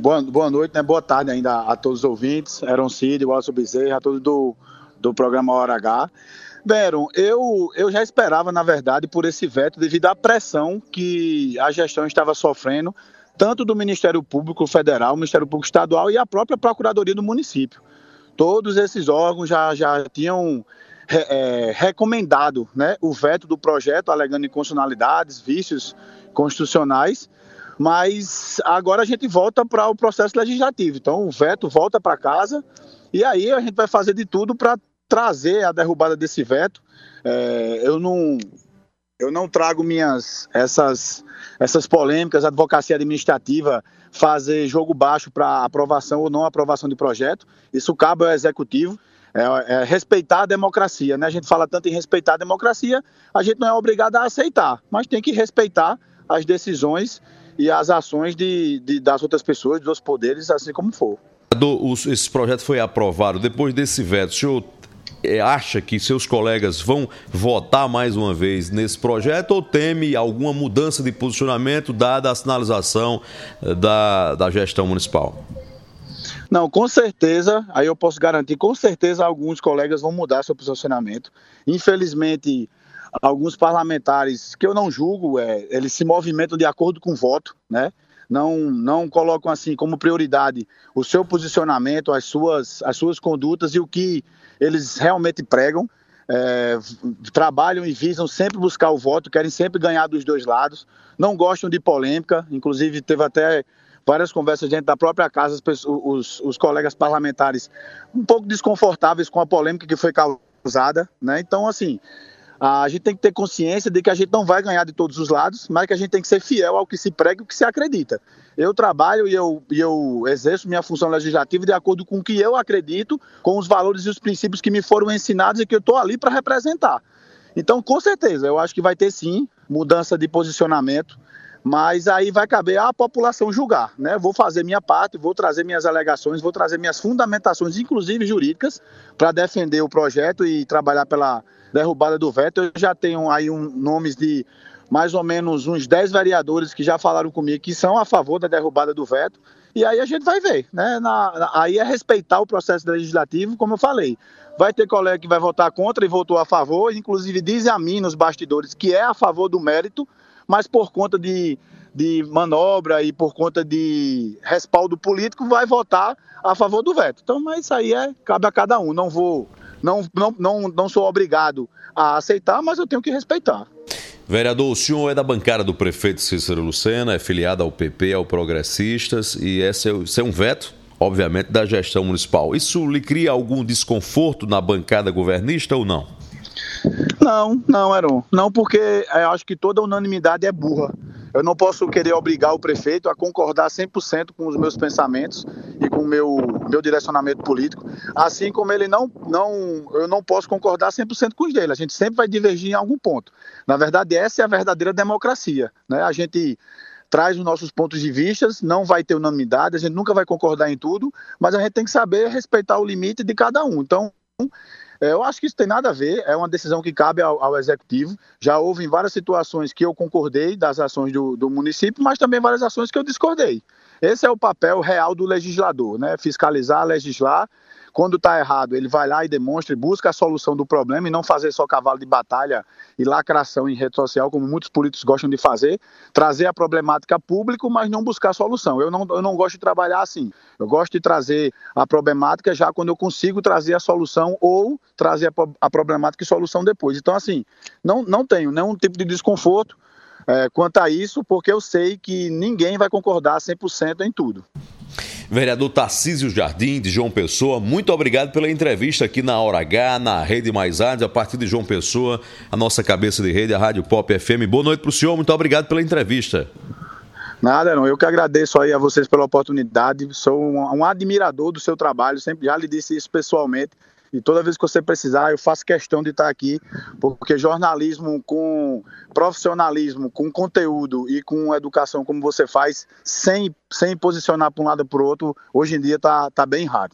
Boa, boa noite, né? boa tarde ainda a todos os ouvintes, Eram Cid, Wallace Bezerra, a todos do, do programa Hora H. Beron, eu, eu já esperava, na verdade, por esse veto, devido à pressão que a gestão estava sofrendo, tanto do Ministério Público Federal, Ministério Público Estadual e a própria Procuradoria do município. Todos esses órgãos já, já tinham é, recomendado né, o veto do projeto, alegando inconstitucionalidades, vícios constitucionais, mas agora a gente volta para o processo legislativo. Então o veto volta para casa e aí a gente vai fazer de tudo para trazer a derrubada desse veto. É, eu não eu não trago minhas essas essas polêmicas, advocacia administrativa, fazer jogo baixo para aprovação ou não aprovação de projeto. Isso cabe ao executivo. É, é, respeitar a democracia, né? A gente fala tanto em respeitar a democracia, a gente não é obrigado a aceitar, mas tem que respeitar as decisões e as ações de, de, das outras pessoas, dos poderes, assim como for. Esse projeto foi aprovado. Depois desse veto, o senhor é, acha que seus colegas vão votar mais uma vez nesse projeto ou teme alguma mudança de posicionamento dada a sinalização eh, da, da gestão municipal? Não, com certeza, aí eu posso garantir, com certeza alguns colegas vão mudar seu posicionamento. Infelizmente, alguns parlamentares que eu não julgo, é, eles se movimentam de acordo com o voto, né? Não, não colocam assim como prioridade o seu posicionamento, as suas, as suas condutas e o que eles realmente pregam. É, trabalham e visam sempre buscar o voto, querem sempre ganhar dos dois lados, não gostam de polêmica, inclusive teve até várias conversas dentro da própria casa, os, os, colegas parlamentares um pouco desconfortáveis com a polêmica que foi causada, né? Então, assim, a gente tem que ter consciência de que a gente não vai ganhar de todos os lados, mas que a gente tem que ser fiel ao que se prega e ao que se acredita. Eu trabalho e eu, e eu exerço minha função legislativa de acordo com o que eu acredito, com os valores e os princípios que me foram ensinados e que eu estou ali para representar. Então, com certeza, eu acho que vai ter sim mudança de posicionamento, mas aí vai caber à população julgar, né? Vou fazer minha parte, vou trazer minhas alegações, vou trazer minhas fundamentações, inclusive jurídicas, para defender o projeto e trabalhar pela derrubada do veto. Eu já tenho aí um, nomes de mais ou menos uns 10 vereadores que já falaram comigo que são a favor da derrubada do veto. E aí a gente vai ver, né? Na, na, aí é respeitar o processo legislativo, como eu falei. Vai ter colega que vai votar contra e votou a favor, inclusive dizem a mim nos bastidores que é a favor do mérito, mas por conta de, de manobra e por conta de respaldo político vai votar a favor do veto. Então, mas isso aí é, cabe a cada um. Não vou não, não, não, não sou obrigado a aceitar, mas eu tenho que respeitar. Vereador, o senhor é da bancada do prefeito Cícero Lucena, é filiado ao PP, ao Progressistas, e esse é, esse é um veto, obviamente, da gestão municipal. Isso lhe cria algum desconforto na bancada governista ou não? Não, não, Heron. Não, porque eu acho que toda unanimidade é burra. Eu não posso querer obrigar o prefeito a concordar 100% com os meus pensamentos e com o meu, meu direcionamento político, assim como ele não, não, eu não posso concordar 100% com os dele. A gente sempre vai divergir em algum ponto. Na verdade, essa é a verdadeira democracia. Né? A gente traz os nossos pontos de vista, não vai ter unanimidade, a gente nunca vai concordar em tudo, mas a gente tem que saber respeitar o limite de cada um. Então, é, eu acho que isso tem nada a ver, é uma decisão que cabe ao, ao, executivo. Já houve em várias situações que eu concordei das ações do, do município, mas também várias ações que eu discordei. Esse é o papel real do legislador, né? Fiscalizar, legislar quando está errado, ele vai lá e demonstra e busca a solução do problema e não fazer só cavalo de batalha e lacração em rede social, como muitos políticos gostam de fazer, trazer a problemática público, mas não buscar a solução. Eu não, eu não gosto de trabalhar assim. Eu gosto de trazer a problemática já quando eu consigo trazer a solução ou trazer a, a problemática e solução depois. Então, assim, não, não tenho nenhum tipo de desconforto é, quanto a isso, porque eu sei que ninguém vai concordar 100% em tudo. Vereador Tarcísio Jardim, de João Pessoa, muito obrigado pela entrevista aqui na Hora H, na Rede Mais Rádio, a partir de João Pessoa, a nossa cabeça de rede, a Rádio Pop FM. Boa noite para o senhor, muito obrigado pela entrevista. Nada, não. Eu que agradeço aí a vocês pela oportunidade. Sou um, um admirador do seu trabalho, sempre já lhe disse isso pessoalmente. E toda vez que você precisar, eu faço questão de estar aqui, porque jornalismo com profissionalismo, com conteúdo e com educação como você faz, sem, sem posicionar para um lado ou para o outro, hoje em dia está tá bem raro.